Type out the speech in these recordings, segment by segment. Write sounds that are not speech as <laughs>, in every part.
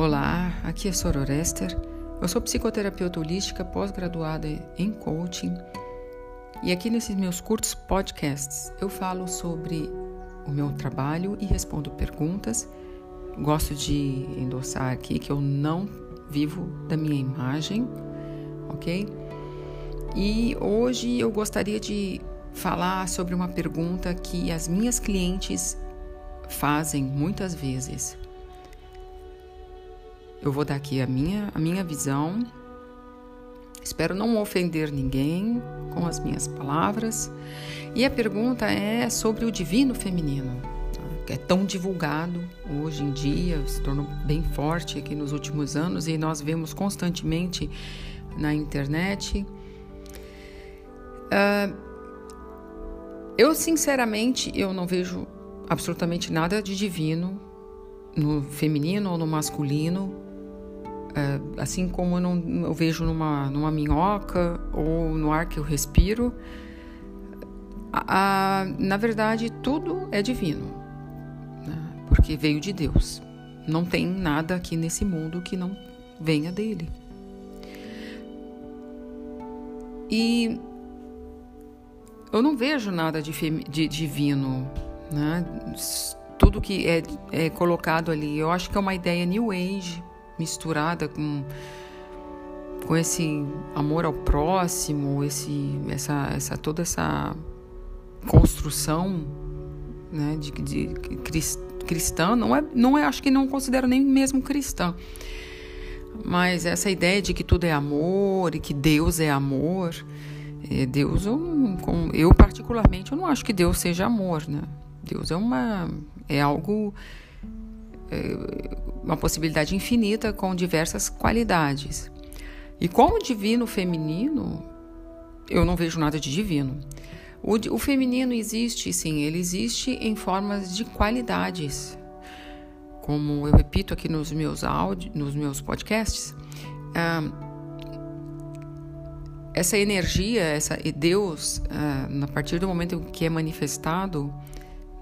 Olá, aqui é Sororester. Eu sou psicoterapeuta holística pós-graduada em coaching e aqui nesses meus curtos podcasts eu falo sobre o meu trabalho e respondo perguntas. Gosto de endossar aqui que eu não vivo da minha imagem, ok? E hoje eu gostaria de falar sobre uma pergunta que as minhas clientes fazem muitas vezes. Eu vou dar aqui a minha, a minha visão. Espero não ofender ninguém com as minhas palavras. E a pergunta é sobre o divino feminino, que é tão divulgado hoje em dia, se tornou bem forte aqui nos últimos anos e nós vemos constantemente na internet. Uh, eu, sinceramente, eu não vejo absolutamente nada de divino no feminino ou no masculino, assim como eu não eu vejo numa, numa minhoca ou no ar que eu respiro. A, a, na verdade, tudo é divino, né? porque veio de Deus. Não tem nada aqui nesse mundo que não venha dele. E eu não vejo nada de, de divino né? Tudo que é, é colocado ali, eu acho que é uma ideia New Age misturada com com esse amor ao próximo, esse, essa, essa toda essa construção né, de, de, cristã, não é, não é, acho que não considero nem mesmo cristã, mas essa ideia de que tudo é amor e que Deus é amor, é, Deus, eu, eu particularmente, eu não acho que Deus seja amor, né? Deus é uma é algo é uma possibilidade infinita com diversas qualidades. E como divino feminino, eu não vejo nada de divino. O, o feminino existe, sim, ele existe em formas de qualidades. Como eu repito aqui nos meus áudios, nos meus podcasts, ah, essa energia, essa Deus, ah, a partir do momento que é manifestado,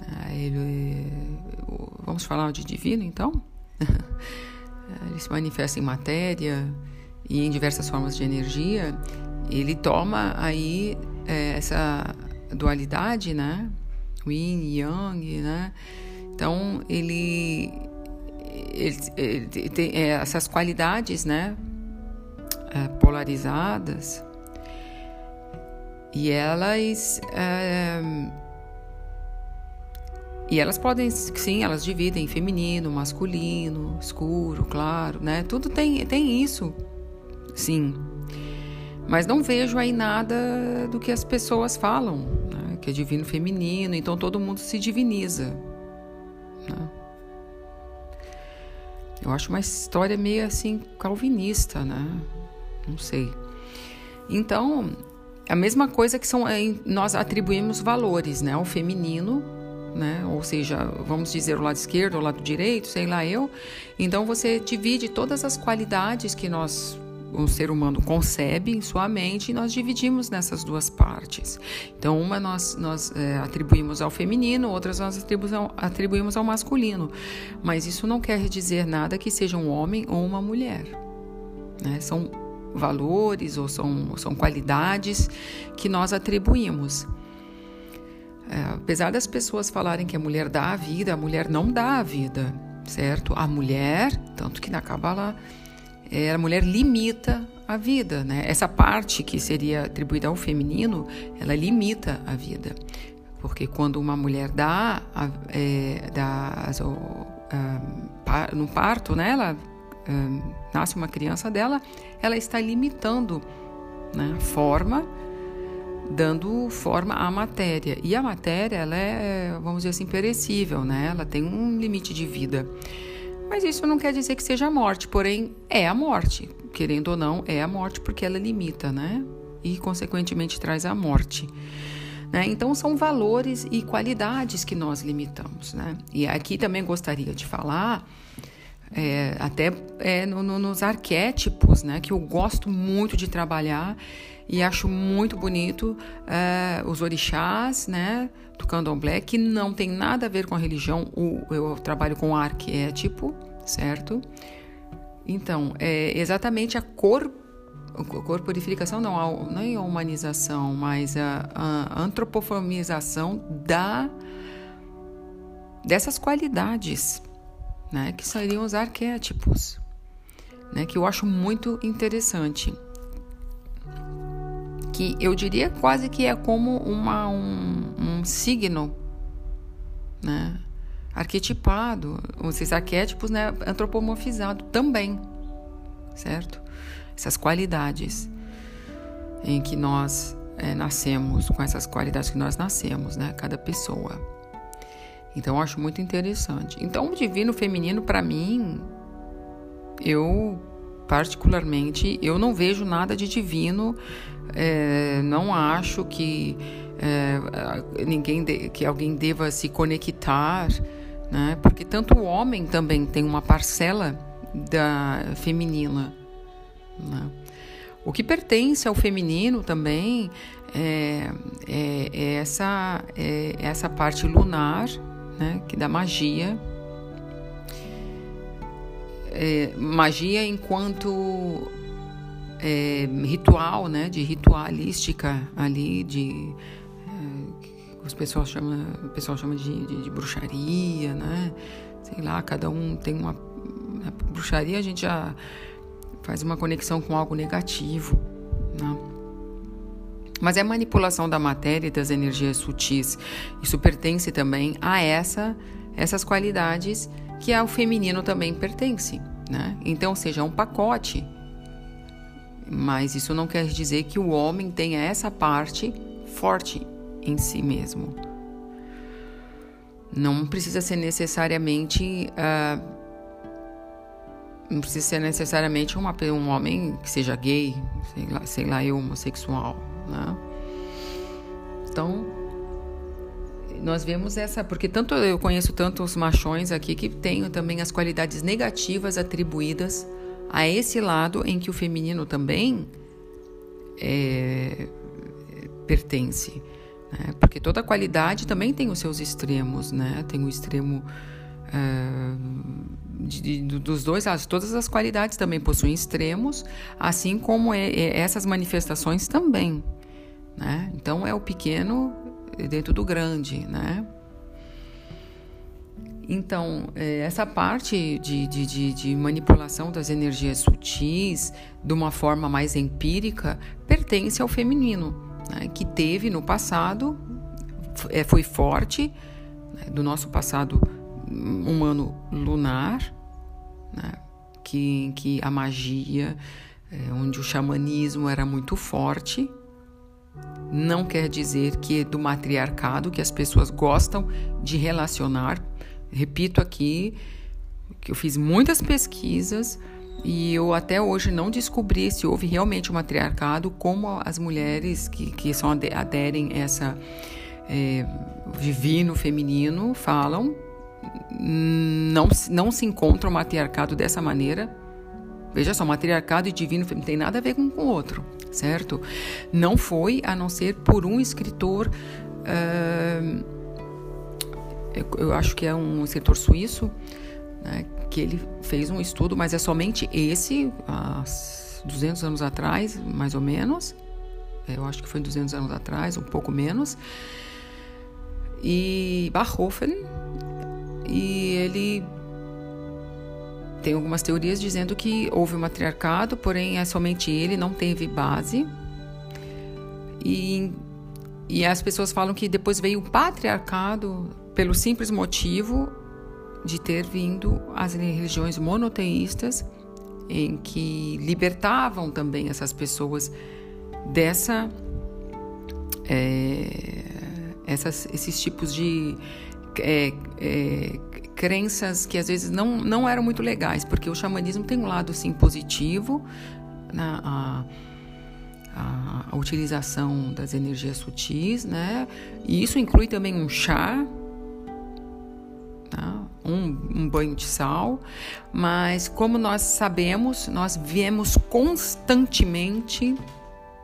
ah, ele, vamos falar de divino então? <laughs> ele se manifesta em matéria e em diversas formas de energia. Ele toma aí é, essa dualidade, né? Yin e Yang, né? Então ele, ele, ele tem é, essas qualidades, né? É, polarizadas e elas é, e elas podem, sim, elas dividem feminino, masculino, escuro, claro, né? Tudo tem, tem isso, sim. Mas não vejo aí nada do que as pessoas falam, né? que é divino feminino, então todo mundo se diviniza. Né? Eu acho uma história meio assim calvinista, né? Não sei. Então, a mesma coisa que são é, nós atribuímos valores, né, ao feminino né? Ou seja, vamos dizer o lado esquerdo ou o lado direito, sei lá eu. Então você divide todas as qualidades que nós o ser humano concebe em sua mente e nós dividimos nessas duas partes. Então, uma nós, nós é, atribuímos ao feminino, outras nós atribuímos ao, atribuímos ao masculino. Mas isso não quer dizer nada que seja um homem ou uma mulher. Né? São valores ou são, são qualidades que nós atribuímos. É, apesar das pessoas falarem que a mulher dá a vida, a mulher não dá a vida, certo? A mulher, tanto que na Kabbalah, é, a mulher limita a vida, né? Essa parte que seria atribuída ao feminino, ela limita a vida. Porque quando uma mulher dá, é, dá a, no parto, né? Ela nasce uma criança dela, ela está limitando né, a forma dando forma à matéria. E a matéria, ela é, vamos dizer assim, perecível, né? Ela tem um limite de vida. Mas isso não quer dizer que seja a morte, porém é a morte. Querendo ou não, é a morte porque ela limita, né? E consequentemente traz a morte. Né? Então são valores e qualidades que nós limitamos, né? E aqui também gostaria de falar é, até é, no, no, nos arquétipos, né? Que eu gosto muito de trabalhar e acho muito bonito uh, os orixás, né, do candomblé, que não tem nada a ver com a religião. O, eu trabalho com arquétipo, certo? Então, é exatamente a cor, corporificação, não, não é a humanização, mas a, a antropoformização da, dessas qualidades, né, que seriam os arquétipos, né, que eu acho muito interessante. Que eu diria quase que é como uma, um, um signo, né? arquetipado, esses arquétipos né, antropomorfizado também, certo? Essas qualidades em que nós é, nascemos, com essas qualidades que nós nascemos, né? Cada pessoa. Então, acho muito interessante. Então, o divino feminino, para mim, eu particularmente, eu não vejo nada de divino, é, não acho que é, ninguém de, que alguém deva se conectar né? Porque tanto o homem também tem uma parcela da feminina, né? O que pertence ao feminino também é, é, é essa, é essa parte lunar, né? Que da magia, é, magia enquanto é, ritual, né? De ritualística ali, de os pessoal chama, o pessoal chama de, de, de, bruxaria, né? Sei lá, cada um tem uma. A bruxaria a gente já faz uma conexão com algo negativo, né? Mas é manipulação da matéria e das energias sutis. Isso pertence também a essa, essas qualidades que ao feminino também pertence, né? Então, seja um pacote. Mas isso não quer dizer que o homem tenha essa parte forte em si mesmo. Não precisa ser necessariamente. Uh, não precisa ser necessariamente uma, um homem que seja gay, sei lá, sei lá eu, homossexual, né? Então, nós vemos essa, porque tanto eu conheço tantos machões aqui que têm também as qualidades negativas atribuídas a esse lado em que o feminino também é, pertence. Né? Porque toda qualidade também tem os seus extremos, né? Tem o extremo uh, de, de, dos dois lados. Todas as qualidades também possuem extremos, assim como é, é, essas manifestações também, né? Então é o pequeno dentro do grande, né? Então, é, essa parte de, de, de, manipulação das energias sutis, de uma forma mais empírica, pertence ao feminino né, que teve no passado, é, foi forte, né, do nosso passado humano lunar, né, que, que a magia, é, onde o xamanismo era muito forte, não quer dizer que é do matriarcado, que as pessoas gostam de relacionar. Repito aqui que eu fiz muitas pesquisas e eu até hoje não descobri se houve realmente um matriarcado, como as mulheres que, que são aderem a essa é, divino feminino falam. Não, não se encontra o matriarcado dessa maneira. Veja só, matriarcado e divino não tem nada a ver com o outro, certo? Não foi a não ser por um escritor. Uh, eu acho que é um escritor suíço, né, que ele fez um estudo, mas é somente esse, há 200 anos atrás, mais ou menos. É, eu acho que foi 200 anos atrás, um pouco menos. E Barhofen, e ele tem algumas teorias dizendo que houve um matriarcado, porém é somente ele, não teve base. E, e as pessoas falam que depois veio o patriarcado pelo simples motivo de ter vindo as religiões monoteístas, em que libertavam também essas pessoas dessa é, essas, esses tipos de é, é, crenças que às vezes não, não eram muito legais, porque o xamanismo tem um lado sim positivo, na, a, a, a utilização das energias sutis, né? E isso inclui também um chá, tá? um, um banho de sal, mas como nós sabemos, nós viemos constantemente,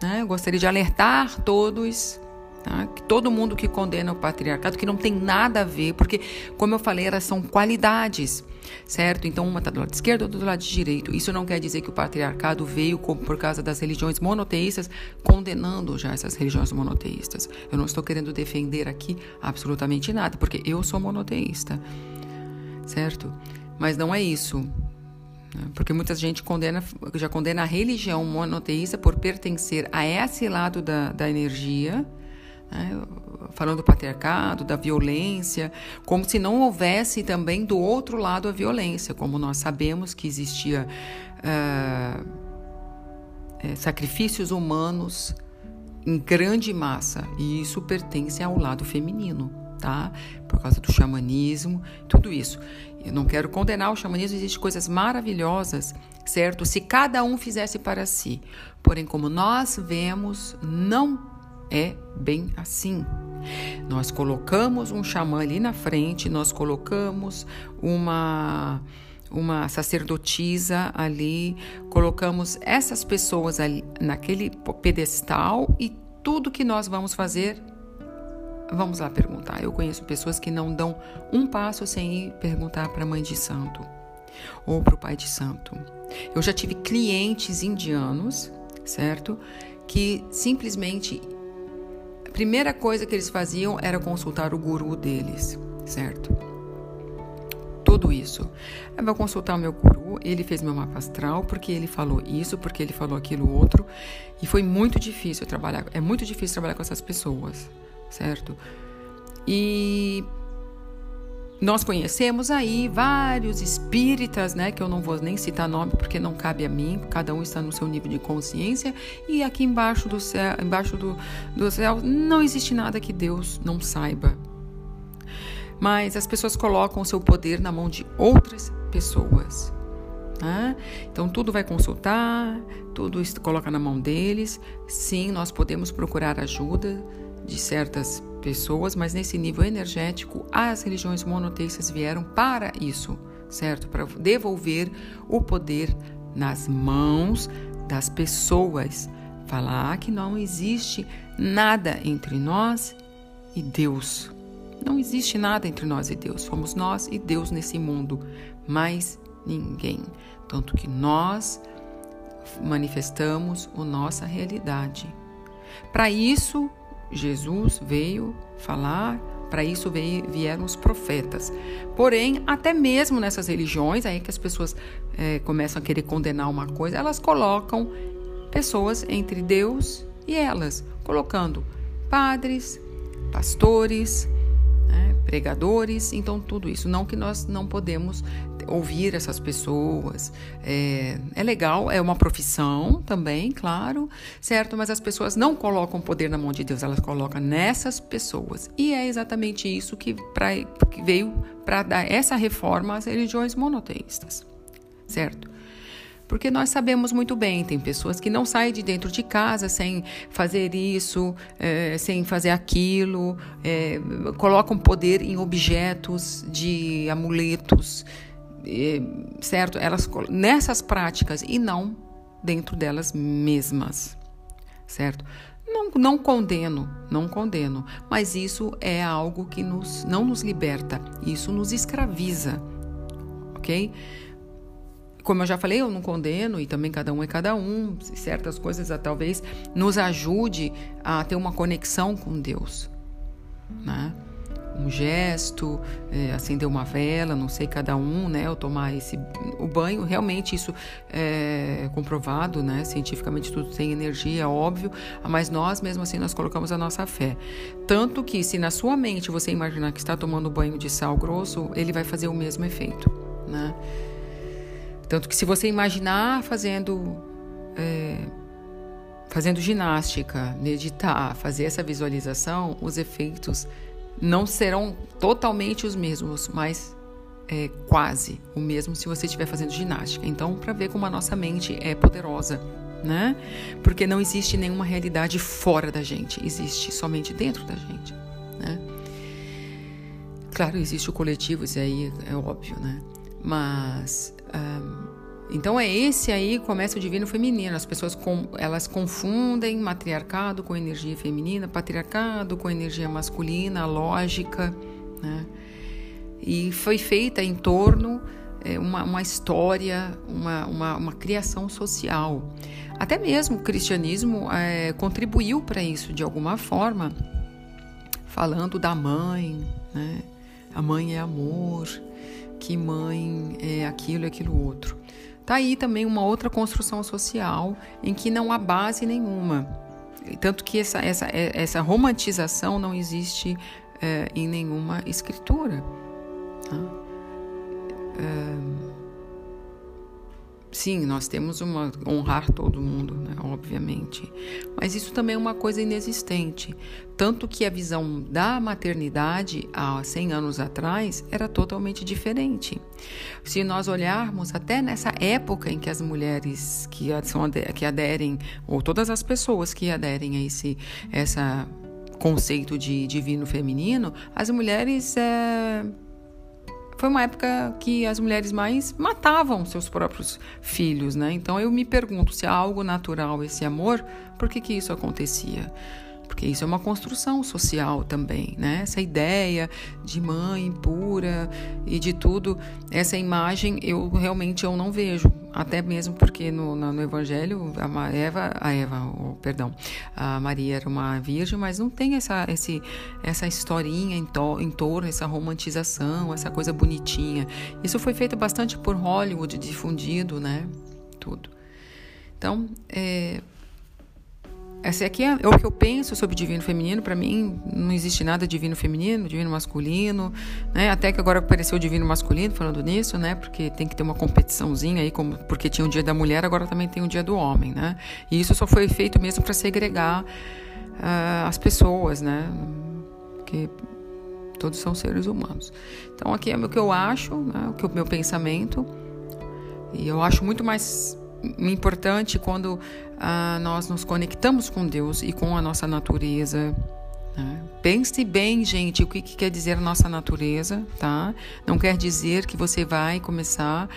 né? Eu gostaria de alertar todos, Tá? Todo mundo que condena o patriarcado, que não tem nada a ver, porque, como eu falei, elas são qualidades, certo? Então, uma está do lado esquerdo, outra do lado direito. Isso não quer dizer que o patriarcado veio por causa das religiões monoteístas, condenando já essas religiões monoteístas. Eu não estou querendo defender aqui absolutamente nada, porque eu sou monoteísta, certo? Mas não é isso. Né? Porque muita gente condena, já condena a religião monoteísta por pertencer a esse lado da, da energia, né? falando do patriarcado, da violência, como se não houvesse também do outro lado a violência, como nós sabemos que existia uh, é, sacrifícios humanos em grande massa, e isso pertence ao lado feminino, tá? Por causa do xamanismo, tudo isso. Eu não quero condenar o xamanismo, existem coisas maravilhosas, certo? Se cada um fizesse para si. Porém, como nós vemos, não é bem assim. Nós colocamos um xamã ali na frente, nós colocamos uma uma sacerdotisa ali, colocamos essas pessoas ali naquele pedestal e tudo que nós vamos fazer, vamos lá perguntar. Eu conheço pessoas que não dão um passo sem ir perguntar para a mãe de santo ou para o pai de santo. Eu já tive clientes indianos, certo? Que simplesmente primeira coisa que eles faziam era consultar o guru deles, certo? Tudo isso. Eu vou consultar o meu guru, ele fez meu mapa astral, porque ele falou isso, porque ele falou aquilo outro. E foi muito difícil trabalhar, é muito difícil trabalhar com essas pessoas, certo? E nós conhecemos aí vários espíritas, né, que eu não vou nem citar nome porque não cabe a mim, cada um está no seu nível de consciência, e aqui embaixo do céu, embaixo do, do céu não existe nada que Deus não saiba. Mas as pessoas colocam o seu poder na mão de outras pessoas. Né? Então tudo vai consultar, tudo coloca na mão deles. Sim, nós podemos procurar ajuda de certas pessoas, mas nesse nível energético, as religiões monoteístas vieram para isso, certo? Para devolver o poder nas mãos das pessoas. Falar que não existe nada entre nós e Deus. Não existe nada entre nós e Deus. Somos nós e Deus nesse mundo, mais ninguém. Tanto que nós manifestamos a nossa realidade. Para isso, Jesus veio falar, para isso veio, vieram os profetas. Porém, até mesmo nessas religiões, aí que as pessoas é, começam a querer condenar uma coisa, elas colocam pessoas entre Deus e elas, colocando padres, pastores, pregadores, então tudo isso. Não que nós não podemos ouvir essas pessoas. É, é legal, é uma profissão também, claro, certo? Mas as pessoas não colocam poder na mão de Deus, elas colocam nessas pessoas. E é exatamente isso que, pra, que veio para dar essa reforma às religiões monoteístas, certo? Porque nós sabemos muito bem, tem pessoas que não saem de dentro de casa sem fazer isso, é, sem fazer aquilo, é, colocam poder em objetos de amuletos, é, certo? Elas nessas práticas e não dentro delas mesmas, certo? Não, não condeno, não condeno, mas isso é algo que nos, não nos liberta, isso nos escraviza, ok? Como eu já falei, eu não condeno e também cada um é cada um. Certas coisas talvez nos ajude a ter uma conexão com Deus, né? Um gesto, é, acender uma vela, não sei cada um, né? Ou tomar esse o banho, realmente isso é comprovado, né? Cientificamente tudo tem energia, óbvio, mas nós mesmo assim nós colocamos a nossa fé. Tanto que se na sua mente você imaginar que está tomando banho de sal grosso, ele vai fazer o mesmo efeito, né? Tanto que se você imaginar fazendo é, fazendo ginástica, meditar, fazer essa visualização, os efeitos não serão totalmente os mesmos, mas é, quase o mesmo se você estiver fazendo ginástica. Então, para ver como a nossa mente é poderosa, né? Porque não existe nenhuma realidade fora da gente, existe somente dentro da gente, né? Claro, existe o coletivo, isso aí é óbvio, né? Mas Então é esse aí começa o divino feminino. As pessoas com, elas confundem matriarcado com energia feminina, patriarcado com energia masculina, lógica, né? E foi feita em torno é, uma, uma história, uma, uma, uma, criação social. Até mesmo o cristianismo é, contribuiu para isso de alguma forma, falando da mãe, né? A mãe é amor, que mãe é aquilo e aquilo outro. Tá aí também uma outra construção social em que não há base nenhuma. Tanto que essa, essa, essa romantização não existe é, em nenhuma escritura. Tá? É, Sim, nós temos uma honrar todo mundo, né, obviamente. Mas isso também é uma coisa inexistente. Tanto que a visão da maternidade há 100 anos atrás era totalmente diferente. Se nós olharmos até nessa época em que as mulheres que, são, que aderem, ou todas as pessoas que aderem a esse essa conceito de divino feminino, as mulheres. É, foi uma época que as mulheres mais matavam seus próprios filhos, né? Então eu me pergunto se há algo natural esse amor, por que que isso acontecia? Porque isso é uma construção social também, né? Essa ideia de mãe pura e de tudo, essa imagem eu realmente eu não vejo, até mesmo porque no, no Evangelho a Eva, a Eva, oh, perdão, a Maria era uma virgem, mas não tem essa, esse, essa historinha em, to, em torno, essa romantização, essa coisa bonitinha. Isso foi feito bastante por Hollywood, difundido, né? Tudo. Então, é, essa aqui é, é o que eu penso sobre divino feminino. Para mim, não existe nada divino feminino, divino masculino, né? Até que agora apareceu o divino masculino falando nisso, né? Porque tem que ter uma competiçãozinha aí, como porque tinha o dia da mulher, agora também tem o dia do homem, né? E isso só foi feito mesmo para segregar uh, as pessoas, né? Porque todos são seres humanos. Então aqui é o que eu acho, né? o que o meu pensamento. E eu acho muito mais importante quando ah, nós nos conectamos com Deus e com a nossa natureza. Né? Pense bem, gente, o que, que quer dizer nossa natureza, tá? Não quer dizer que você vai começar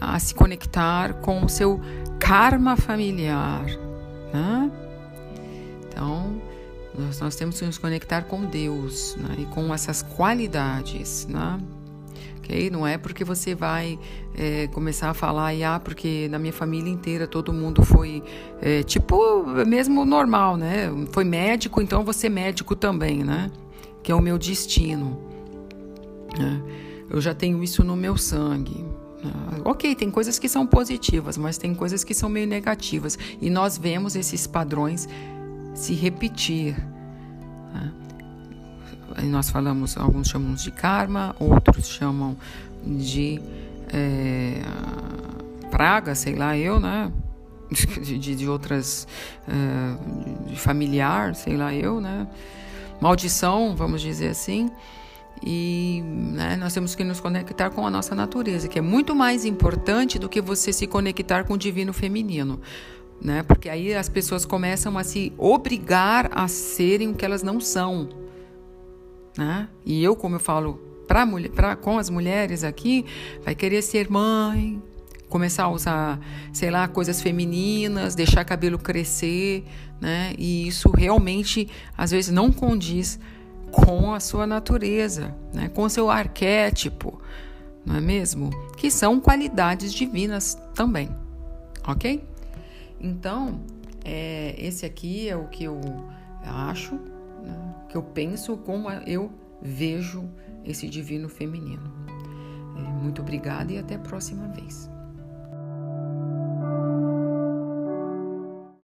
a se conectar com o seu karma familiar, né? Então, nós, nós temos que nos conectar com Deus né? e com essas qualidades, né? Ok? Não é porque você vai é, começar a falar, e ah, porque na minha família inteira todo mundo foi, é, tipo, mesmo normal, né? Foi médico, então você médico também, né? Que é o meu destino. Né? Eu já tenho isso no meu sangue. Né? Ok, tem coisas que são positivas, mas tem coisas que são meio negativas. E nós vemos esses padrões se repetir. Né? Nós falamos, alguns chamam de karma, outros chamam de é, praga, sei lá, eu, né? <laughs> De, de, de outras, é, de familiar, sei lá, eu, né? Maldição, vamos dizer assim. E né, nós temos que nos conectar com a nossa natureza, que é muito mais importante do que você se conectar com o divino feminino. Né? Porque aí as pessoas começam a se obrigar a serem o que elas não são. Né? E eu, como eu falo pra, pra, com as mulheres aqui, vai querer ser mãe, começar a usar, sei lá, coisas femininas, deixar cabelo crescer, né? E isso realmente às vezes não condiz com a sua natureza, né? Com o seu arquétipo, não é mesmo? Que são qualidades divinas também, ok? Então, é, esse aqui é o que eu acho né, que eu penso, como eu vejo esse divino feminino. É, muito obrigada e até a próxima vez.